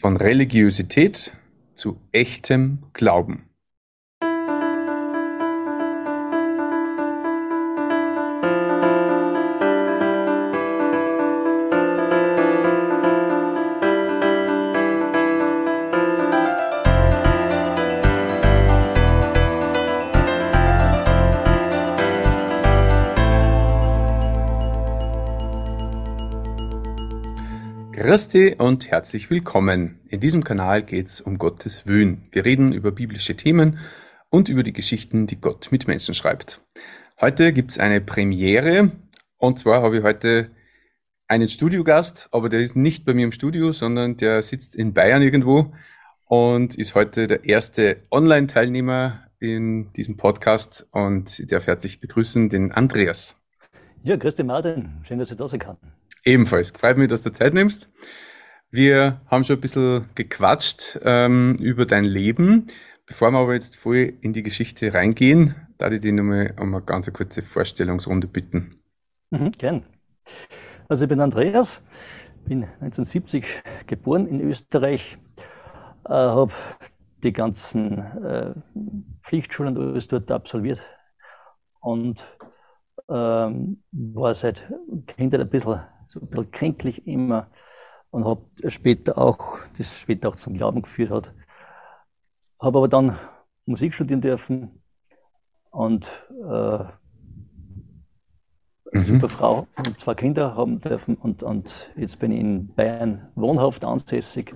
Von Religiosität zu echtem Glauben. Christi und herzlich willkommen. In diesem Kanal geht es um Gottes Wöhn. Wir reden über biblische Themen und über die Geschichten, die Gott mit Menschen schreibt. Heute gibt es eine Premiere und zwar habe ich heute einen Studiogast, aber der ist nicht bei mir im Studio, sondern der sitzt in Bayern irgendwo und ist heute der erste Online-Teilnehmer in diesem Podcast und ich darf herzlich begrüßen den Andreas. Ja, grüß dich Martin, schön, dass ich da sein kann. Ebenfalls. Freut mich, dass du Zeit nimmst. Wir haben schon ein bisschen gequatscht ähm, über dein Leben. Bevor wir aber jetzt voll in die Geschichte reingehen, darf ich dich nochmal um eine ganz kurze Vorstellungsrunde bitten. Mhm, gern. Also ich bin Andreas, bin 1970 geboren in Österreich, äh, habe die ganzen äh, Pflichtschulen alles dort absolviert und ähm, war seit Kindheit ein bisschen so ein bisschen kränklich immer und habe später auch, das später auch zum Glauben geführt hat. Habe aber dann Musik studieren dürfen und äh, mhm. super Frau und zwei Kinder haben dürfen und, und jetzt bin ich in Bayern wohnhaft ansässig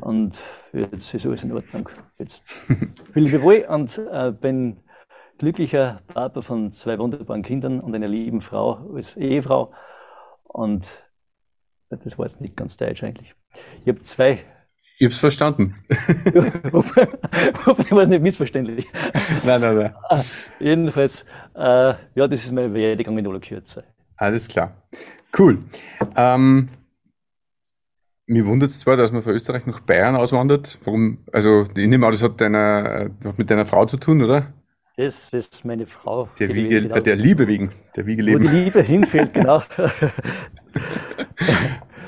und jetzt ist alles in Ordnung. Jetzt fühle ich wohl und äh, bin glücklicher Papa von zwei wunderbaren Kindern und einer lieben Frau als Ehefrau. Und das war jetzt nicht ganz deutsch eigentlich. Ich habe zwei. Ich habe es verstanden. Hoffentlich war es nicht missverständlich. Nein, nein, nein. Ah, jedenfalls, äh, ja, das ist meine Werdegang in aller Kürze. Alles klar. Cool. Ähm, mir wundert es zwar, dass man von Österreich nach Bayern auswandert. Warum? Also, ich nehme an, das hat, deiner, hat mit deiner Frau zu tun, oder? Das ist meine Frau. Der, Wiege, genau. der Liebe wegen. Der Wiege Wo die Liebe hinfällt, genau.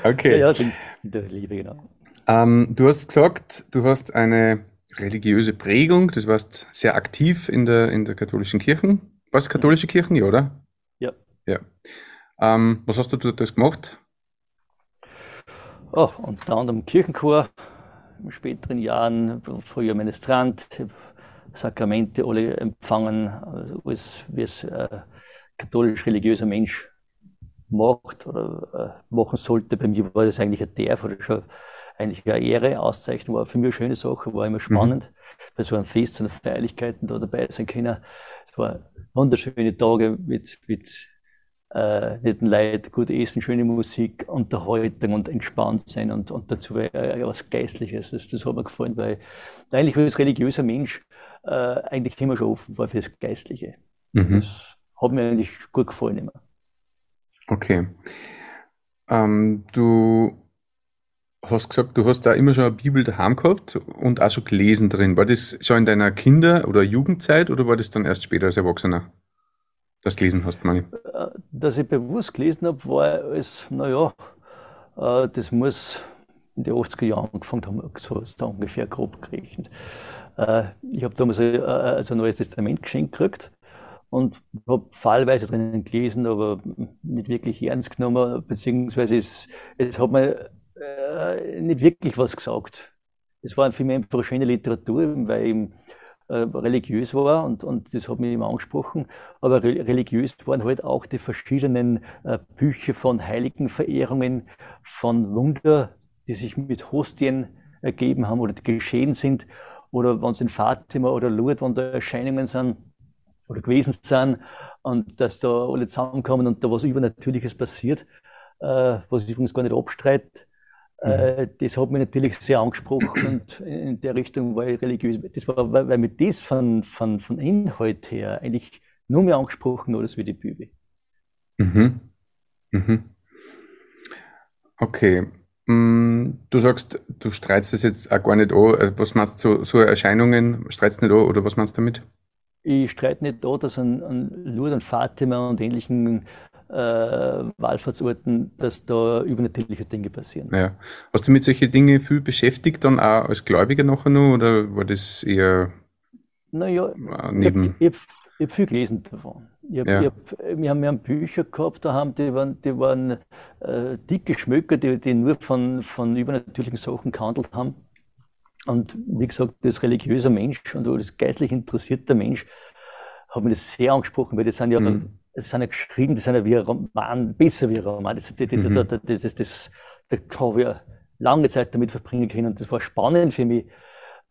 okay. Ja, ja, der Liebe, genau. Ähm, du hast gesagt, du hast eine religiöse Prägung, das warst sehr aktiv in der, in der katholischen Kirche. Was katholische Kirchen, ja, oder? Ja. ja. Ähm, was hast du dort gemacht? Oh, unter anderem Kirchenchor, in späteren Jahren, früher Ministrant, Sakramente alle empfangen, alles, wie es äh, katholisch-religiöser Mensch macht oder äh, machen sollte. Bei mir war das eigentlich ein Derf oder schon eigentlich eine Ehre, Auszeichnung, war für mich eine schöne Sache, war immer spannend, mhm. bei so einem Fest, so einer Feierlichkeiten da dabei sein können. Es war wunderschöne Tage mit, mit äh, netten Leid, gut essen, schöne Musik, Unterhaltung und entspannt sein und, und dazu äh, was Geistliches. Das, das hat mir gefallen, weil eigentlich als religiöser Mensch äh, eigentlich immer schon offen war für das Geistliche. Mhm. Das hat mir eigentlich gut gefallen immer. Okay. Ähm, du hast gesagt, du hast da immer schon eine Bibel daheim gehabt und auch schon gelesen drin. War das schon in deiner Kinder- oder Jugendzeit oder war das dann erst später als Erwachsener? Das gelesen hast, meine ich. Äh, dass ich bewusst gelesen habe, war es, naja, äh, das muss in den 80er Jahren angefangen haben, so, so ungefähr grob gerechnet. Äh, ich habe damals ein, also ein neues Testament geschenkt gekriegt und habe fallweise drinnen gelesen, aber nicht wirklich ernst genommen, beziehungsweise es, es hat mir äh, nicht wirklich was gesagt. Es war mich einfach eine schöne Literatur, weil ich äh, religiös war und, und das hat mich immer angesprochen. Aber re religiös waren halt auch die verschiedenen äh, Bücher von Heiligenverehrungen, von Wunder, die sich mit Hostien ergeben haben oder geschehen sind oder wenn es in Fatima oder Lourdes, wenn da Erscheinungen sind oder gewesen sind und dass da alle zusammenkommen und da was Übernatürliches passiert, äh, was ich übrigens gar nicht abstreite, äh, mhm. das hat mich natürlich sehr angesprochen und in der Richtung war ich religiös. Das war, weil, mich das von, von, von Inhalt her eigentlich nur mehr angesprochen hat als wie die Bibel. Mhm. Mhm. Okay. Mm, du sagst, du streitst das jetzt auch gar nicht an. Äh, was meinst du, so, so Erscheinungen streitst nicht an oder was meinst du damit? Ich streite nicht an, dass an, an Lourdes und Fatima und ähnlichen äh, Wallfahrtsorten, dass da übernatürliche Dinge passieren. Ja. Hast du mit solchen Dingen viel beschäftigt, dann auch als Gläubiger nachher noch, oder war das eher naja, neben... Ich, ich, ich habe viel gelesen davon. Ich hab, ja. ich hab, wir, haben, wir haben Bücher gehabt, da haben, die waren, die waren äh, dicke Schmöcker, die, die nur von, von übernatürlichen Sachen gehandelt haben. Und wie gesagt, das religiöse Mensch und das geistlich interessierte Mensch hat mich das sehr angesprochen, weil das sind ja, mhm. das sind ja geschrieben, das sind ja wie ein Roman, besser wie ein Roman. Das, das, mhm. das, das, das, das, da habe ich lange Zeit damit verbringen können und das war spannend für mich,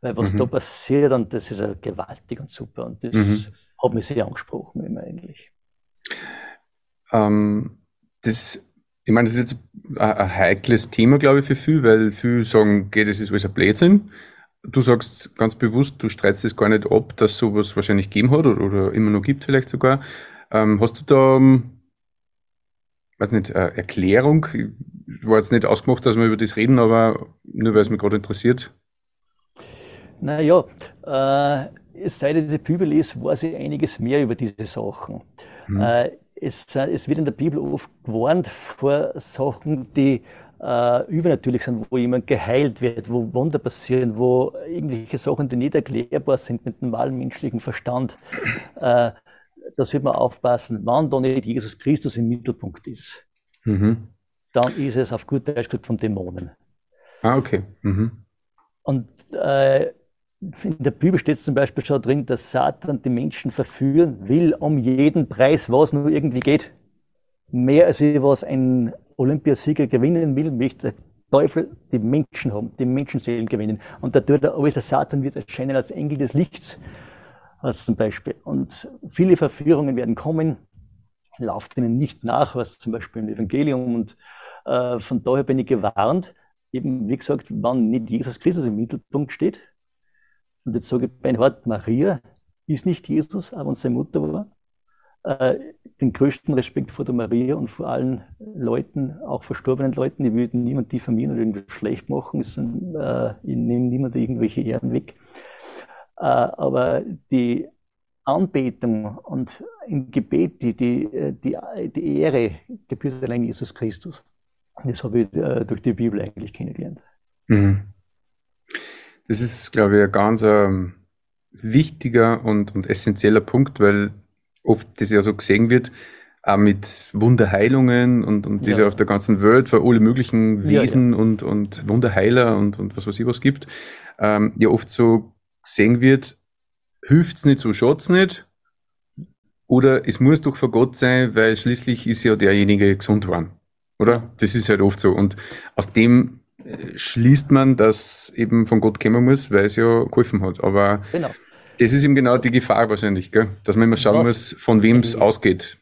weil was mhm. da passiert und das ist ja gewaltig und super und das mhm hat mich sehr angesprochen immer eigentlich. Ähm, das, ich meine, das ist jetzt ein, heikles Thema, glaube ich, für viele, weil viele sagen, okay, das ist alles ein Blödsinn. Du sagst ganz bewusst, du streitst es gar nicht ab, dass sowas wahrscheinlich gegeben hat oder, oder immer noch gibt vielleicht sogar. Ähm, hast du da, ähm, weiß nicht, eine Erklärung? Ich war jetzt nicht ausgemacht, dass wir über das reden, aber nur weil es mich gerade interessiert. Naja, äh, seit ich die Bibel lese, weiß ich einiges mehr über diese Sachen. Mhm. Äh, es, es, wird in der Bibel oft gewarnt vor Sachen, die äh, übernatürlich sind, wo jemand geheilt wird, wo Wunder passieren, wo irgendwelche Sachen, die nicht erklärbar sind mit dem normalen menschlichen Verstand. Äh, da sollte man aufpassen, wann da nicht Jesus Christus im Mittelpunkt ist. Mhm. Dann ist es auf gut Deutsch von Dämonen. Ah, okay. Mhm. Und äh, in der Bibel steht zum Beispiel schon drin, dass Satan die Menschen verführen will, um jeden Preis, was nur irgendwie geht. Mehr als wie was ein Olympiasieger gewinnen will, möchte der Teufel die Menschen haben, die Menschenseelen gewinnen. Und da tut er alles, der Satan wird erscheinen als Engel des Lichts, als zum Beispiel. Und viele Verführungen werden kommen, lauft ihnen nicht nach, was zum Beispiel im Evangelium. Und äh, von daher bin ich gewarnt, eben wie gesagt, wann nicht Jesus Christus im Mittelpunkt steht, und jetzt sage ich Beinhard, Maria ist nicht Jesus, aber seine Mutter war. Äh, den größten Respekt vor der Maria und vor allen Leuten, auch verstorbenen Leuten. Ich würde niemand diffamieren oder irgendwas schlecht machen. Sind, äh, ich nehme niemand irgendwelche Ehren weg. Äh, aber die Anbetung und im Gebet, die, die, die, die Ehre gebührt allein Jesus Christus. Das habe ich äh, durch die Bibel eigentlich kennengelernt. Mhm. Das ist, glaube ich, ein ganz ähm, wichtiger und, und essentieller Punkt, weil oft das ja so gesehen wird, auch mit Wunderheilungen und, und diese ja. auf der ganzen Welt für alle möglichen Wesen ja, ja. Und, und Wunderheiler und, und was weiß ich was gibt, ähm, ja oft so gesehen wird, hilft's nicht, so schaut's nicht. Oder es muss doch vor Gott sein, weil schließlich ist ja derjenige gesund geworden. Oder? Das ist halt oft so. Und aus dem schließt man, dass eben von Gott kommen muss, weil es ja geholfen hat. Aber genau. das ist eben genau die Gefahr wahrscheinlich, gell? dass man immer schauen Was, muss, von wem es ausgeht.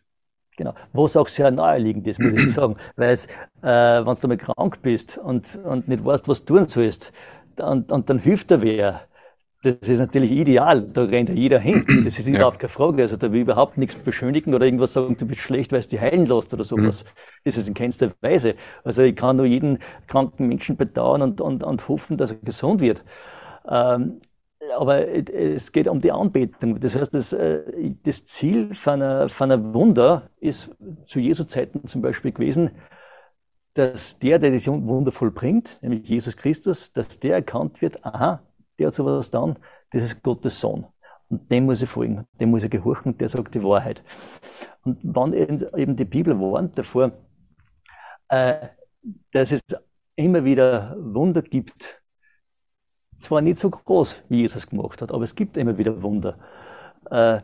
Genau, was auch sehr naheliegend ist, muss ich sagen. Weil äh, wenn du mal krank bist und, und nicht weißt, was du tun sollst, und, und dann hilft dir wer, das ist natürlich ideal, da rennt ja jeder hin. Das ist überhaupt keine Frage. Also da will ich überhaupt nichts beschönigen oder irgendwas sagen, du bist schlecht, weil es dich heilen lässt oder sowas. Mhm. Das ist in keinster Weise. Also ich kann nur jeden kranken Menschen bedauern und, und, und hoffen, dass er gesund wird. Ähm, aber es geht um die Anbetung. Das heißt, das, äh, das Ziel von einer, von einer Wunder ist zu Jesu Zeiten zum Beispiel gewesen, dass der, der das Wunder vollbringt, nämlich Jesus Christus, dass der erkannt wird, aha, der hat sowas dann, das ist Gottes Sohn. Und dem muss ich folgen, dem muss ich gehorchen, der sagt die Wahrheit. Und wann eben die Bibel warnt davor, äh, dass es immer wieder Wunder gibt, zwar nicht so groß, wie Jesus gemacht hat, aber es gibt immer wieder Wunder, äh,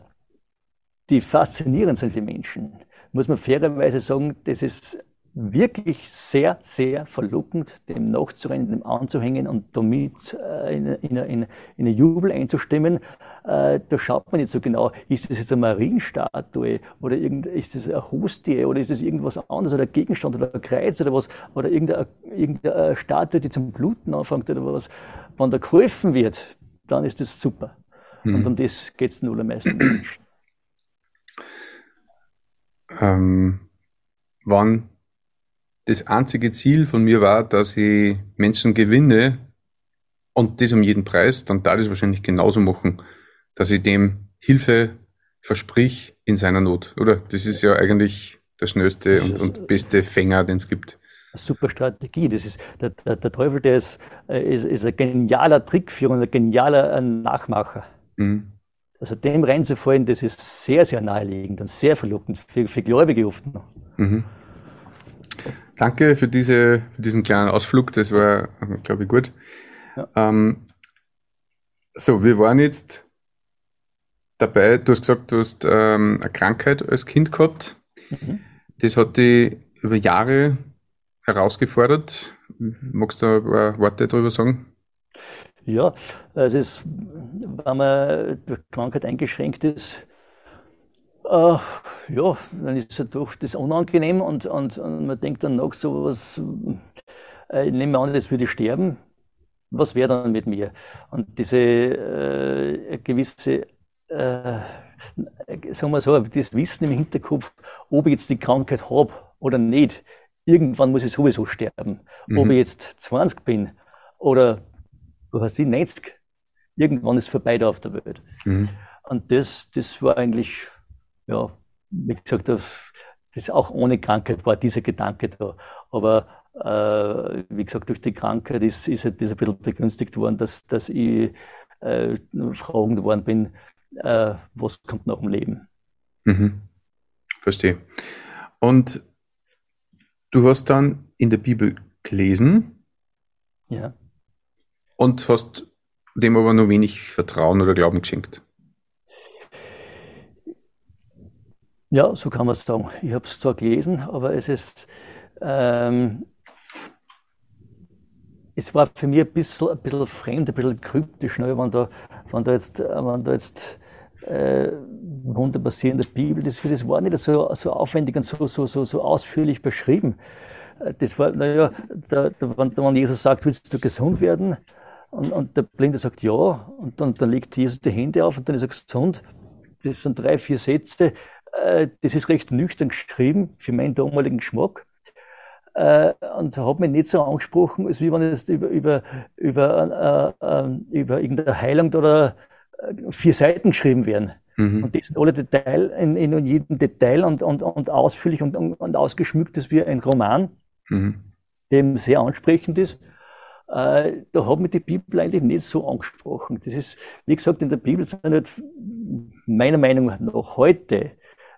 die faszinierend sind für Menschen. Muss man fairerweise sagen, das ist wirklich sehr, sehr verlockend, dem nachzurennen, dem anzuhängen und damit äh, in, in, in, in eine Jubel einzustimmen. Äh, da schaut man nicht so genau, ist das jetzt eine Marienstatue oder irgend, ist das eine Hostie oder ist das irgendwas anderes oder ein Gegenstand oder ein Kreuz oder was oder irgendeine, irgendeine Statue, die zum Bluten anfängt oder was. Wenn da geholfen wird, dann ist das super. Mhm. Und um das geht es nur am meisten Menschen. Ähm, wann das einzige Ziel von mir war, dass ich Menschen gewinne und das um jeden Preis, dann darf ich es wahrscheinlich genauso machen, dass ich dem Hilfe versprich in seiner Not, oder? Das ist ja eigentlich der schnellste und, und beste Fänger, den es gibt. Super Strategie. Das ist, der, der, der Teufel, der ist, äh, ist, ist ein genialer Trickführer und ein genialer äh, Nachmacher. Mhm. Also dem reinzufallen, das ist sehr, sehr naheliegend und sehr verlockend für, für Gläubige oft noch. Mhm. Danke für, diese, für diesen kleinen Ausflug, das war, glaube ich, gut. Ja. Ähm, so, wir waren jetzt dabei, du hast gesagt, du hast ähm, eine Krankheit als Kind gehabt. Mhm. Das hat dich über Jahre herausgefordert. Magst du ein paar Worte darüber sagen? Ja, also es, wenn man durch Krankheit eingeschränkt ist, äh, ja, dann ist es doch das unangenehm und, und, und man denkt dann noch so was, äh, ich nehme an, jetzt würde ich sterben, was wäre dann mit mir? Und diese äh, gewisse, äh, sagen wir so, das Wissen im Hinterkopf, ob ich jetzt die Krankheit habe oder nicht, irgendwann muss ich sowieso sterben. Mhm. Ob ich jetzt 20 bin oder du hast die 90, irgendwann ist vorbei da auf der Welt. Mhm. Und das, das war eigentlich, ja, wie gesagt, das, das auch ohne Krankheit war dieser Gedanke da. Aber äh, wie gesagt, durch die Krankheit ist, ist halt das ein bisschen begünstigt worden, dass, dass ich äh, fragen worden bin, äh, was kommt nach dem Leben. Mhm. Verstehe. Und du hast dann in der Bibel gelesen. Ja. Und hast dem aber nur wenig Vertrauen oder Glauben geschenkt. Ja, so kann man es sagen. Ich habe es zwar gelesen, aber es ist, ähm, es war für mich ein bisschen, ein bisschen fremd, ein bisschen kryptisch, ne, wenn, da, wenn da jetzt, wenn da jetzt äh, Wunder passieren in der Bibel, das, das war nicht so, so aufwendig und so, so, so, so ausführlich beschrieben. Äh, das war, naja, da, da, wenn Jesus sagt, willst du gesund werden? Und, und der Blinde sagt ja, und dann, dann legt Jesus die Hände auf und dann ist er gesund. Das sind drei, vier Sätze. Äh, das ist recht nüchtern geschrieben für meinen damaligen Geschmack äh, und hat mich nicht so angesprochen, als wie wenn es über, über, über, äh, äh, über irgendeine Heilung oder vier Seiten geschrieben werden. Mhm. Und das sind alle Detail, in, in jedem Detail und, und, und ausführlich und, und ausgeschmückt ist wie ein Roman, mhm. dem sehr ansprechend ist. Äh, da hat mich die Bibel eigentlich nicht so angesprochen. Das ist, wie gesagt, in der Bibel sind halt meiner Meinung nach heute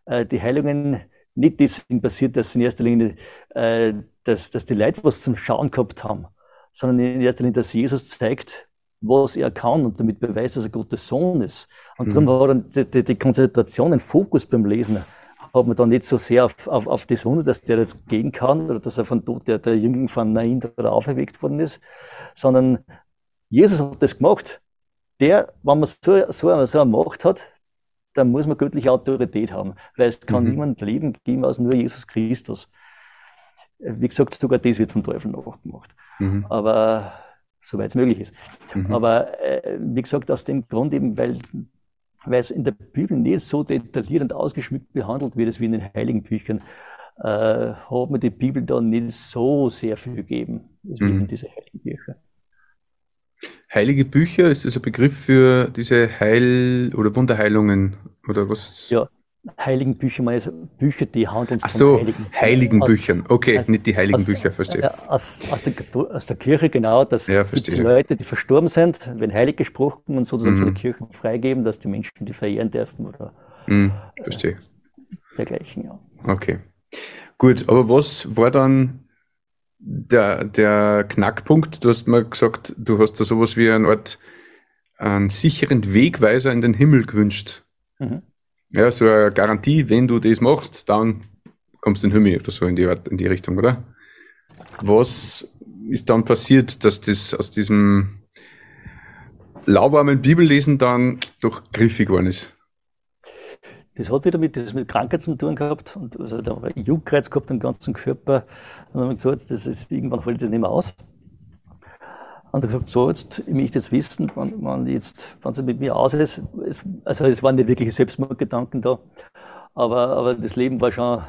äh, die Heilungen nicht deswegen passiert, dass in erster Linie, äh, dass, dass die Leute was zum Schauen gehabt haben, sondern in erster Linie, dass Jesus zeigt, was er kann und damit beweist, dass er Gottes Sohn ist. Und mhm. darum war dann die, die, die Konzentration, den Fokus beim Lesen, hat man dann nicht so sehr auf, auf, auf das Wunder, dass der jetzt gehen kann oder dass er von Tod der, der Jüngling von Nain oder auferweckt worden ist, sondern Jesus hat das gemacht. Der, wenn man so, so, so eine Macht hat, da muss man göttliche Autorität haben, weil es kann mhm. niemand Leben geben als nur Jesus Christus. Wie gesagt, sogar das wird vom Teufel nachgemacht. Mhm. Aber soweit es möglich ist. Mhm. Aber äh, wie gesagt, aus dem Grund eben, weil, weil es in der Bibel nicht so detailliert und ausgeschmückt behandelt wird, wie in den heiligen Büchern, äh, hat mir die Bibel da nicht so sehr viel gegeben, wie mhm. in diese heiligen Bücher. Heilige Bücher, ist das ein Begriff für diese Heil- oder Wunderheilungen oder was? Ja, Heiligen Bücher, ist Bücher, die handeln Ach so, von Heiligen, heiligen Büchern. Okay, aus, nicht die Heiligen aus, Bücher, verstehe. Aus, aus, der, aus der Kirche, genau, dass ja, die Leute, die verstorben sind, wenn heilig gesprochen und sozusagen mhm. von der Kirche freigeben, dass die Menschen die verehren dürfen oder mhm, verstehe. Äh, dergleichen, ja. Okay. Gut, aber was war dann der, der Knackpunkt, du hast mal gesagt, du hast da sowas wie eine Art einen sicheren Wegweiser in den Himmel gewünscht. Mhm. Ja, so eine Garantie, wenn du das machst, dann kommst du in den Himmel oder so in die, in die Richtung, oder? Was ist dann passiert, dass das aus diesem lauwarmen Bibellesen dann doch griffig geworden ist? Das hat wieder mit, das mit Krankheit zu tun gehabt und also da war Juckreiz gehabt im ganzen Körper. Und dann haben wir gesagt, das ist, irgendwann fällt das nicht mehr aus. Und er gesagt, so, jetzt, ich möchte jetzt wissen, wann, wann jetzt, wann es mit mir aus ist. Es, also es waren nicht wirklich Selbstmordgedanken da, aber, aber das Leben war schon,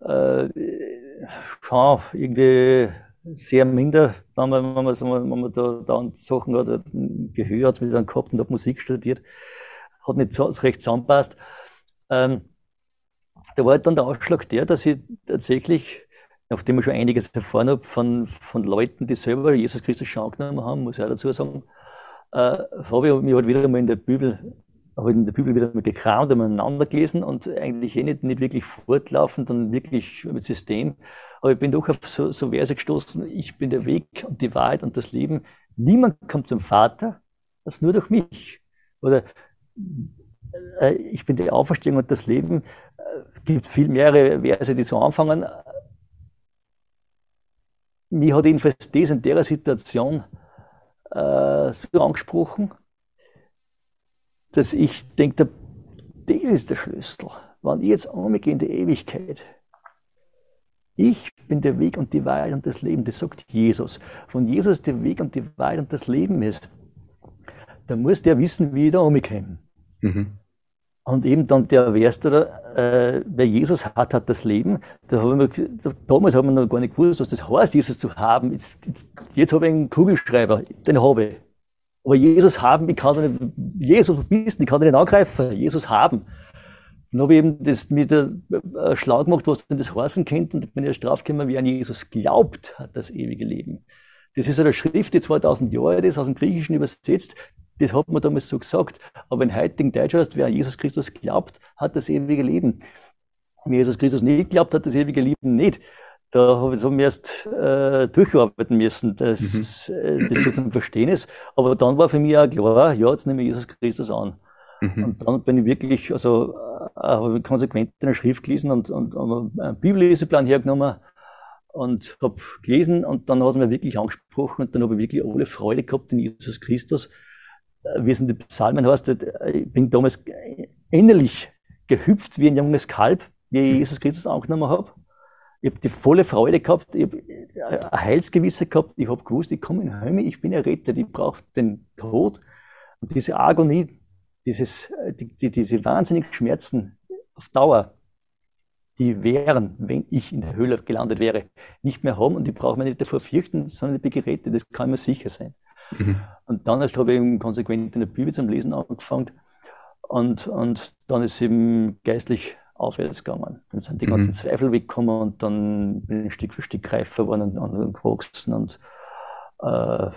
äh, schon irgendwie sehr minder, wenn man, wenn man, wenn man da, da Sachen hat, Gehör hat es mit dann gehabt und habe Musik studiert, hat nicht so recht zusammenpasst. Ähm, da war dann der Ausschlag der, dass ich tatsächlich, nachdem ich schon einiges erfahren habe von, von Leuten, die selber Jesus Christus schon angenommen haben, muss ich auch dazu sagen, äh, habe ich mich halt wieder mal in der Bibel, habe in der Bibel wieder mal gekramt und aneinander gelesen und eigentlich eh nicht, nicht wirklich fortlaufend und wirklich mit System. Aber ich bin doch auf so, so Verse gestoßen, ich bin der Weg und die Wahrheit und das Leben. Niemand kommt zum Vater, das nur durch mich. Oder äh, ich bin die Auferstehung und das Leben. Es äh, gibt viel mehrere Verse, die so anfangen. Mich hat jedenfalls das in der Situation äh, so angesprochen, dass ich denke, das ist der Schlüssel. Wenn ich jetzt umgehe in die Ewigkeit, ich bin der Weg und die Wahrheit und das Leben, das sagt Jesus. Wenn Jesus der Weg und die Wahrheit und das Leben ist, dann muss der wissen, wie ich da umgehe. Mhm. Und eben dann der Erste, äh, wer Jesus hat, hat das Leben. Da haben wir, damals haben wir noch gar nicht gewusst, was das heißt, Jesus zu haben. Jetzt, jetzt, jetzt habe ich einen Kugelschreiber, den habe ich. Aber Jesus haben, ich kann nicht, Jesus bist, ich kann nicht angreifen, Jesus haben. Dann habe ich eben das mit der äh, schlau gemacht, was denn das heißen könnte, und bin erst draufgekommen, wie an Jesus glaubt, hat das ewige Leben. Das ist eine Schrift, die 2000 Jahre alt ist, aus dem Griechischen übersetzt. Das hat man damals so gesagt. Aber in heutigen Deutsch heißt, wer an Jesus Christus glaubt, hat das ewige Leben. Wer Jesus Christus nicht glaubt, hat das ewige Leben nicht. Da habe ich so erst äh, durcharbeiten müssen, dass mhm. äh, das so zum Verstehen ist. Aber dann war für mich auch klar, ja, jetzt nehme ich Jesus Christus an. Mhm. Und dann bin ich wirklich, also äh, habe konsequent in der Schrift gelesen und, und, und einen Bibelleseplan hergenommen und habe gelesen und dann hat es mir wirklich angesprochen und dann habe ich wirklich alle Freude gehabt in Jesus Christus wie es in den Psalmen heißt, ich bin damals innerlich gehüpft wie ein junges Kalb, wie ich Jesus Christus angenommen habe. Ich habe die volle Freude gehabt, ich habe ein Heilsgewisse gehabt, ich habe gewusst, ich komme in den Himmel, ich bin errettet, ich brauche den Tod. Und diese Agonie, dieses, die, die, diese wahnsinnigen Schmerzen auf Dauer, die wären, wenn ich in der Höhle gelandet wäre, nicht mehr haben und ich brauche mich nicht davor fürchten, sondern ich bin gerettet, das kann mir sicher sein. Mhm. Und dann erst habe ich eben konsequent in der Bibel zum Lesen angefangen. Und, und dann ist eben geistlich aufwärts gegangen. Dann sind die mhm. ganzen Zweifel weggekommen und dann bin ich Stück für Stück reifer geworden und, und gewachsen und äh,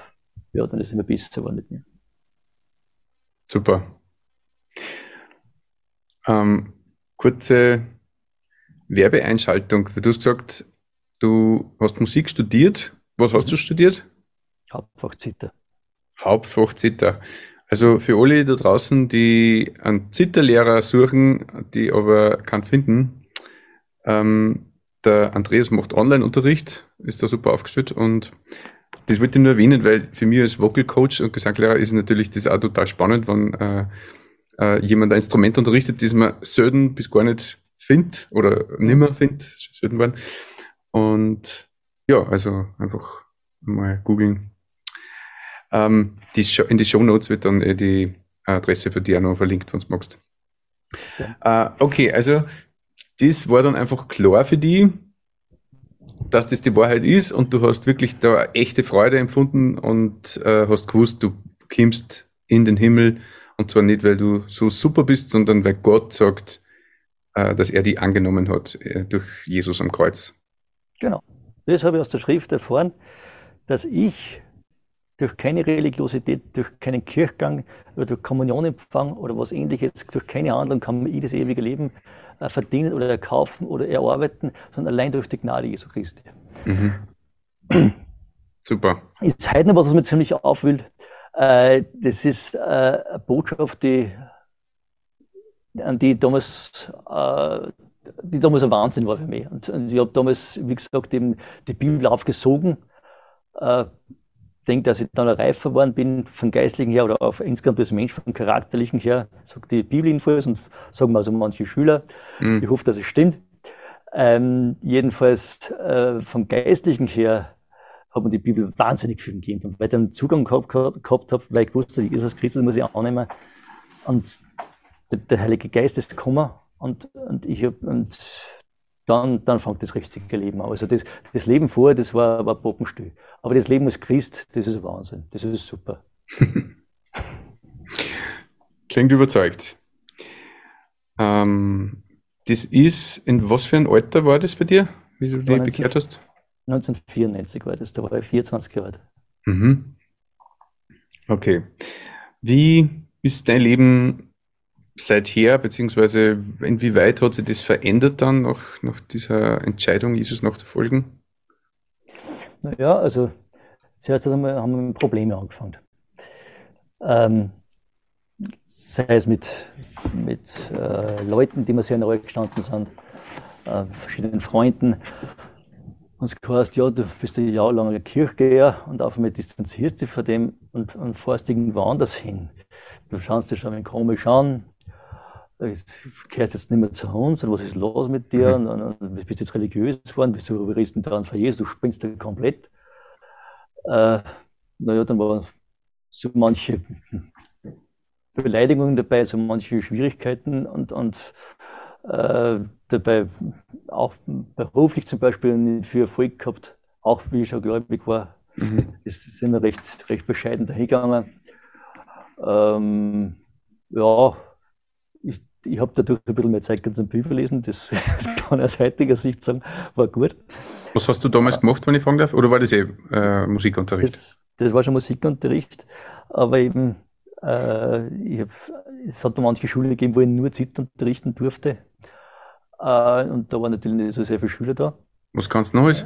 ja, dann ist es immer besser geworden mit mir. Super. Ähm, kurze Werbeeinschaltung. Du hast gesagt, du hast Musik studiert. Was hast mhm. du studiert? Hauptfach Zither. Hauptfach Zither. Also für alle da draußen, die einen Zitterlehrer suchen, die aber keinen finden, ähm, der Andreas macht Online-Unterricht, ist da super aufgestellt und das wollte ich nur erwähnen, weil für mich als Vocal Coach und Gesangslehrer ist natürlich das auch total spannend, wenn äh, äh, jemand ein Instrument unterrichtet, das man selten bis gar nicht findet oder nimmer findet, selten waren. Und ja, also einfach mal googeln, ähm, die in die Show Notes wird dann äh, die Adresse für dich auch noch verlinkt, wenn du magst. Ja. Äh, okay, also das war dann einfach klar für dich, dass das die Wahrheit ist und du hast wirklich da echte Freude empfunden und äh, hast gewusst, du kommst in den Himmel und zwar nicht, weil du so super bist, sondern weil Gott sagt, äh, dass er die angenommen hat äh, durch Jesus am Kreuz. Genau. Das habe ich aus der Schrift erfahren, dass ich durch keine Religiosität, durch keinen Kirchgang oder durch Kommunionempfang oder was ähnliches, durch keine Handlung kann man das ewige Leben äh, verdienen oder erkaufen oder erarbeiten, sondern allein durch die Gnade Jesu Christi. Mhm. Super. Ist heute noch was, was mir ziemlich aufwühlt. Äh, das ist äh, eine Botschaft, die, an die damals, die damals ein Wahnsinn war für mich. Und, ich habe damals, wie gesagt, eben die Bibel aufgesogen denke, dass ich dann reifer geworden bin, vom Geistlichen her oder auch insgesamt als Mensch, vom Charakterlichen her, sagt die Bibel jedenfalls und sagen wir also manche Schüler. Mhm. Ich hoffe, dass es stimmt. Ähm, jedenfalls äh, vom Geistlichen her hat mir die Bibel wahnsinnig viel gegeben. Und weil ich dann Zugang gehabt, gehabt habe, weil ich wusste, Jesus Christus muss ich annehmen. Und der, der Heilige Geist ist gekommen und, und ich habe, und dann, dann fängt das richtige Leben an. Also das, das Leben vorher, das war, war Poppenstill. Aber das Leben als Christ, das ist Wahnsinn. Das ist super. Klingt überzeugt. Ähm, Das ist, in was für ein Alter war das bei dir, wie du dich bekehrt hast? 1994 war das, da war ich 24 Jahre alt. Mhm. Okay. Wie ist dein Leben seither, beziehungsweise inwieweit hat sich das verändert dann nach, nach dieser Entscheidung, Jesus nachzufolgen? Naja, also zuerst einmal haben wir mit Problemen angefangen. Ähm, sei es mit, mit äh, Leuten, die mir sehr nahe gestanden sind, äh, verschiedenen Freunden. Und es heißt, ja, du bist ein Jahr lang ein Kirchgeher und auf einmal distanzierst dich von dem und, und fährst irgendwo anders hin. Du schaust dich schon ein komisch an, du kehrst jetzt nicht mehr zu uns und was ist los mit dir mhm. und, und, und bist jetzt religiös geworden, bist du dann von Jesus, du spinnst da komplett. Äh, naja, dann waren so manche Beleidigungen dabei, so manche Schwierigkeiten und, und äh, dabei auch beruflich zum Beispiel nicht viel Erfolg gehabt, auch wie ich schon gläubig war. Mhm. Ist, sind wir recht, recht bescheiden dahingegangen. Ähm, ja, ich, ich habe dadurch ein bisschen mehr Zeit zum Bibel lesen, das, das, kann aus heutiger Sicht sagen, war gut. Was hast du damals gemacht, wenn ich fragen darf? Oder war das eh äh, Musikunterricht? Das, das war schon Musikunterricht, aber eben äh, hab, es hat da manche Schulen gegeben, wo ich nur Zeit unterrichten durfte. Äh, und da waren natürlich nicht so sehr viele Schüler da. Was kannst du noch alles?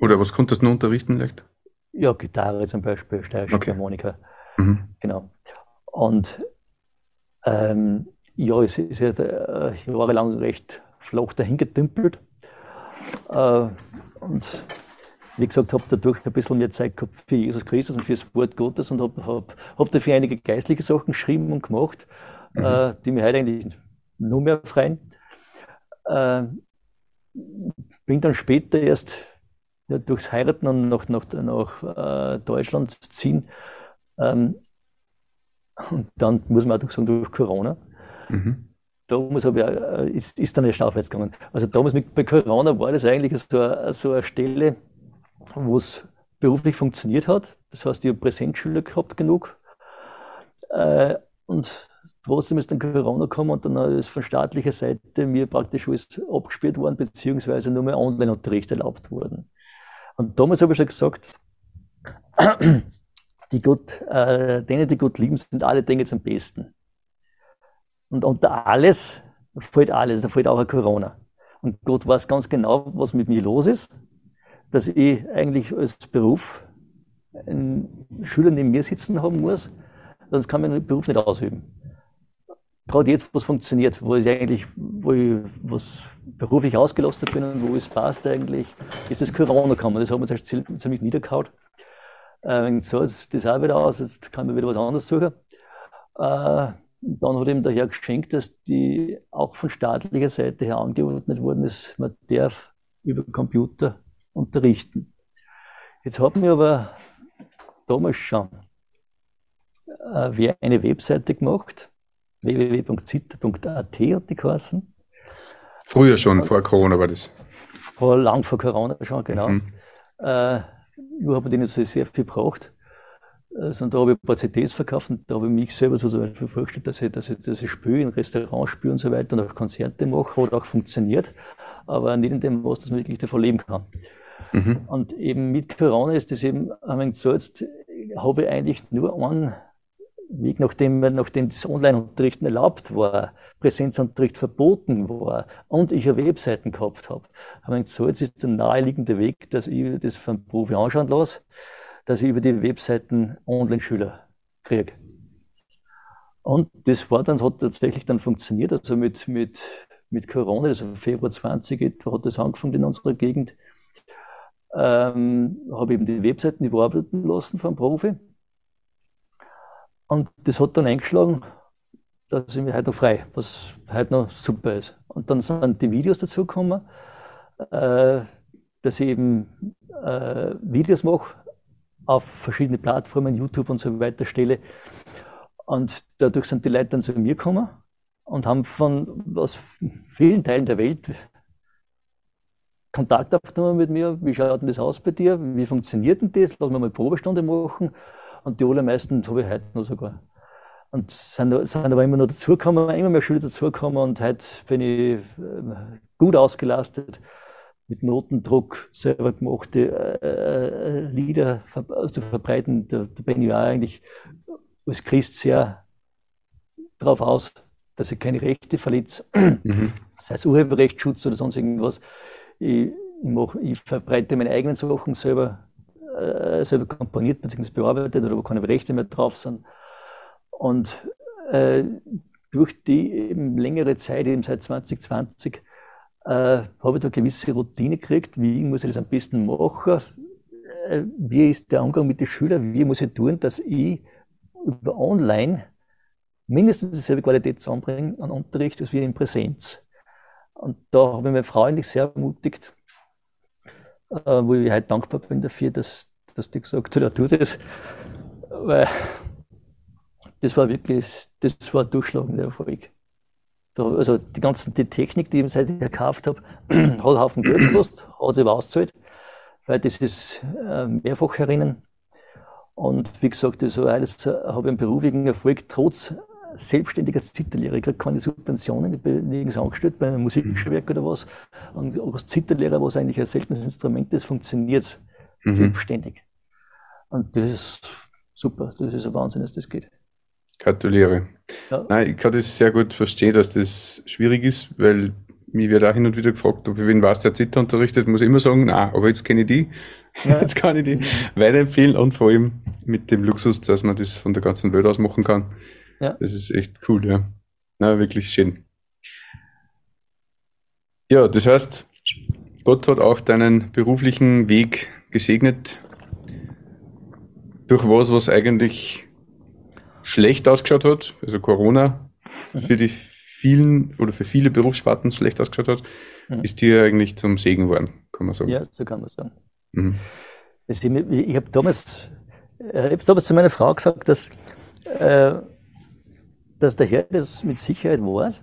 Oder was konntest du noch unterrichten vielleicht? Ja, Gitarre zum Beispiel, steirische okay. Harmonika. Mhm. Genau. Und ähm, ja, es ist ja äh, jahrelang recht flach dahingetümpelt. Äh, und wie gesagt, habe dadurch ein bisschen mehr Zeit gehabt für Jesus Christus und für das Wort Gottes und habe hab, hab dafür einige geistliche Sachen geschrieben und gemacht, mhm. äh, die mir heute eigentlich nur mehr freuen. Äh, bin dann später erst ja, durchs Heiraten und nach, nach, nach äh, Deutschland ziehen. Ähm, und dann muss man auch sagen, durch Corona. Mhm. Damals ich, äh, ist, ist dann erst aufwärts gegangen. Also damals mit, bei Corona war das eigentlich so, so eine Stelle, wo es beruflich funktioniert hat. Das heißt, ich habe Präsenzschüler gehabt genug. Äh, und trotzdem ist dann Corona gekommen und dann ist von staatlicher Seite mir praktisch alles abgespielt worden, beziehungsweise nur mehr Online-Unterricht erlaubt worden. Und damals habe ich schon gesagt, die Gott, äh, denen, die Gott lieben, sind alle Dinge zum Besten. Und unter alles fällt alles, da fällt auch ein Corona. Und Gott weiß ganz genau, was mit mir los ist dass ich eigentlich als Beruf einen Schüler neben mir sitzen haben muss, sonst kann man den Beruf nicht ausüben. Gerade jetzt, wo es funktioniert, wo ich eigentlich, wo ich was beruflich ausgelastet bin und wo es passt eigentlich, ist das Corona gekommen. Das hat zuerst ziemlich niedergehauen. Äh, so, jetzt das auch wieder aus, jetzt kann man wieder was anderes suchen. Äh, dann hat ihm der Herr geschenkt, dass die auch von staatlicher Seite her angeordnet worden ist, man darf über Computer unterrichten. Jetzt haben wir aber damals schon äh, eine Webseite gemacht, www.zitter.at hat die geheißen. Früher schon, vor Corona war das. Vor lang vor Corona schon, genau. Mhm. Äh, nur habe ich nicht so sehr viel gebraucht. Also, da habe ich ein paar CDs verkauft und da habe ich mich selber so zum Beispiel vorgestellt, dass ich, dass ich, dass ich spiele, in Restaurants spiele und so weiter und auch Konzerte mache, hat auch funktioniert, aber nicht in dem was, dass man wirklich davon leben kann. Mhm. Und eben mit Corona ist das eben, gesagt, jetzt habe ich eigentlich nur einen Weg, nachdem, nachdem das Online-Unterrichten erlaubt war, Präsenzunterricht verboten war und ich eine Webseiten gehabt habe, haben wir gesagt, jetzt ist der naheliegende Weg, dass ich das von Profi anschauen lasse, dass ich über die Webseiten Online-Schüler kriege. Und das war dann, hat tatsächlich dann funktioniert, also mit, mit, mit Corona, also Februar 20 etwa hat das angefangen in unserer Gegend ähm, habe eben die Webseiten überarbeiten lassen vom Profi. Und das hat dann eingeschlagen, dass ich mich heute noch frei, was heute noch super ist. Und dann sind die Videos dazu gekommen, äh, dass ich eben äh, Videos mache auf verschiedene Plattformen, YouTube und so weiter stelle. Und dadurch sind die Leute dann zu mir gekommen und haben von aus vielen Teilen der Welt Kontakt aufgenommen mit mir. Wie schaut denn das aus bei dir? Wie funktioniert denn das? Lass mal eine Probestunde machen. Und die allermeisten habe ich heute noch sogar. und sind, sind aber immer noch dazugekommen, immer mehr Schüler dazugekommen und heute bin ich äh, gut ausgelastet mit Notendruck selber gemachte äh, äh Lieder zu verbreiten. Da, bin ich auch eigentlich als Christ sehr darauf aus, dass ich keine Rechte verletze, mhm. sei es Urheberrechtsschutz oder sonst irgendwas. Ich, ich, mach, ich verbreite meine eigenen Sachen selber, äh, selber komponiert bzw. bearbeitet oder wo keine Rechte mehr drauf sind. Und äh, durch die eben längere Zeit, eben seit 2020, äh, habe ich da gewisse Routine gekriegt. Wie muss ich das am besten machen? Äh, wie ist der Umgang mit den Schülern? Wie muss ich tun, dass ich über online mindestens dieselbe Qualität zusammenbringe an Unterricht als wir in Präsenz? Und da habe ich meine Frau eigentlich sehr ermutigt, äh, wo ich heute dankbar bin dafür, dass, dass die gesagt hat, ja, tu das. Weil das war wirklich, das war durchschlagender Erfolg. Also die ganzen, die Technik, die ich seit ich gekauft habe, hat einen Haufen Geld gekostet, hat sich aber ausgezahlt, weil das ist äh, mehrfach herinnen. Und wie gesagt, also alles habe ich einen beruflichen Erfolg trotz selbstständiger Zitterlehrer. Ich keine Subventionen, ich bin nirgends angestellt bei einem Musikgewerk oder was. Und als Zitterlehrer, was eigentlich ein seltenes Instrument ist, funktioniert mhm. selbstständig. Und das ist super, das ist ein Wahnsinn, dass das geht. Gratuliere. Ja. Nein, ich kann das sehr gut verstehen, dass das schwierig ist, weil mir wird auch hin und wieder gefragt, ob ich wen weiß, der Zitter unterrichtet, muss ich immer sagen, na, aber jetzt kenne ich die. Ja. Jetzt kann ich die weiterempfehlen und vor allem mit dem Luxus, dass man das von der ganzen Welt aus machen kann. Ja. Das ist echt cool, ja. Na, wirklich schön. Ja, das heißt, Gott hat auch deinen beruflichen Weg gesegnet durch was, was eigentlich schlecht ausgeschaut hat, also Corona mhm. für die vielen oder für viele Berufssparten schlecht ausgeschaut hat, mhm. ist dir eigentlich zum Segen geworden, kann man sagen. Ja, so kann man sagen. Mhm. ich, ich habe damals, äh, hab damals zu meiner Frau gesagt, dass, äh, dass der Herr das mit Sicherheit weiß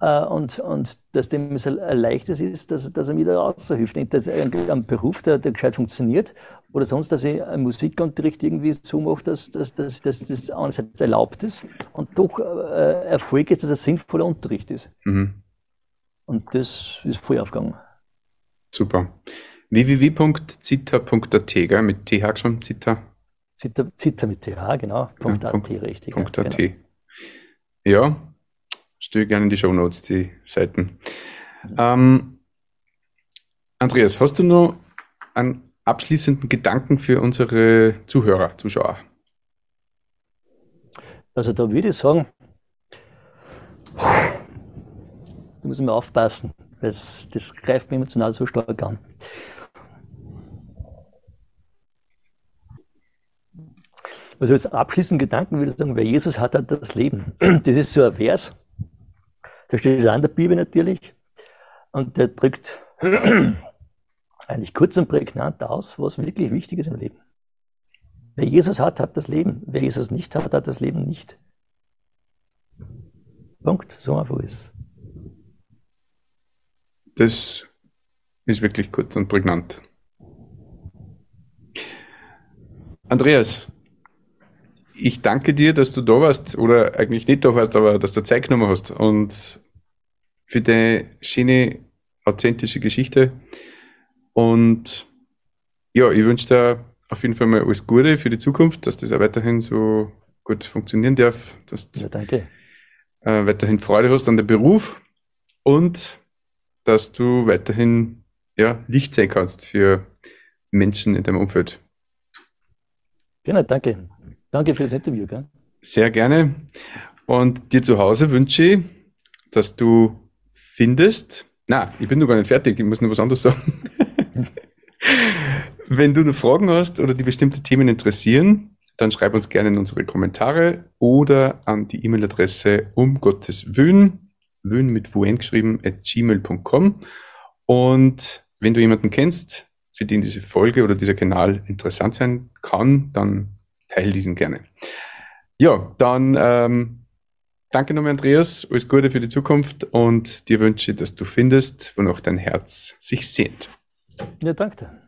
äh, und, und dass dem es ein leichtes ist, dass, dass er mir da raushilft. Nicht, dass er einen Beruf, der, der gescheit funktioniert, oder sonst, dass ich einen Musikunterricht irgendwie so mache, dass, dass, dass, dass das einerseits erlaubt ist und doch äh, Erfolg ist, dass es sinnvoller Unterricht ist. Mhm. Und das ist voll aufgegangen. Super. www.zita.at, mit TH schon, Zita? Zita, Zita mit TH, genau. Punkt ja, .at, richtig. Ja, Genau. Ja, stelle gerne in die Show Notes die Seiten. Ähm, Andreas, hast du noch einen abschließenden Gedanken für unsere Zuhörer, Zuschauer? Also da würde ich sagen, da muss man aufpassen, weil das, das greift mich emotional so stark an. Also als abschließenden Gedanken würde ich sagen, wer Jesus hat, hat das Leben. Das ist so ein Vers, steht in der Bibel natürlich. Und der drückt eigentlich kurz und prägnant aus, was wirklich wichtig ist im Leben. Wer Jesus hat, hat das Leben. Wer Jesus nicht hat, hat das Leben nicht. Punkt. So einfach ist Das ist wirklich kurz und prägnant. Andreas, ich danke dir, dass du da warst, oder eigentlich nicht da warst, aber dass du Zeit genommen hast und für deine schöne, authentische Geschichte. Und ja, ich wünsche dir auf jeden Fall mal alles Gute für die Zukunft, dass das auch weiterhin so gut funktionieren darf, dass du ja, danke. Äh, weiterhin Freude hast an dem Beruf und dass du weiterhin ja, Licht sein kannst für Menschen in deinem Umfeld. Genau, danke. Danke für das Interview. Gell? Sehr gerne. Und dir zu Hause wünsche ich, dass du findest. Na, ich bin noch gar nicht fertig, ich muss noch was anderes sagen. Wenn du noch Fragen hast oder die bestimmte Themen interessieren, dann schreib uns gerne in unsere Kommentare oder an die E-Mail-Adresse um Gottes Wün, Wün mit Wun geschrieben, at gmail.com. Und wenn du jemanden kennst, für den diese Folge oder dieser Kanal interessant sein kann, dann teile diesen gerne. Ja, dann ähm, danke nochmal, Andreas. Alles Gute für die Zukunft und dir wünsche, dass du findest, wonach dein Herz sich sehnt. Ja, danke.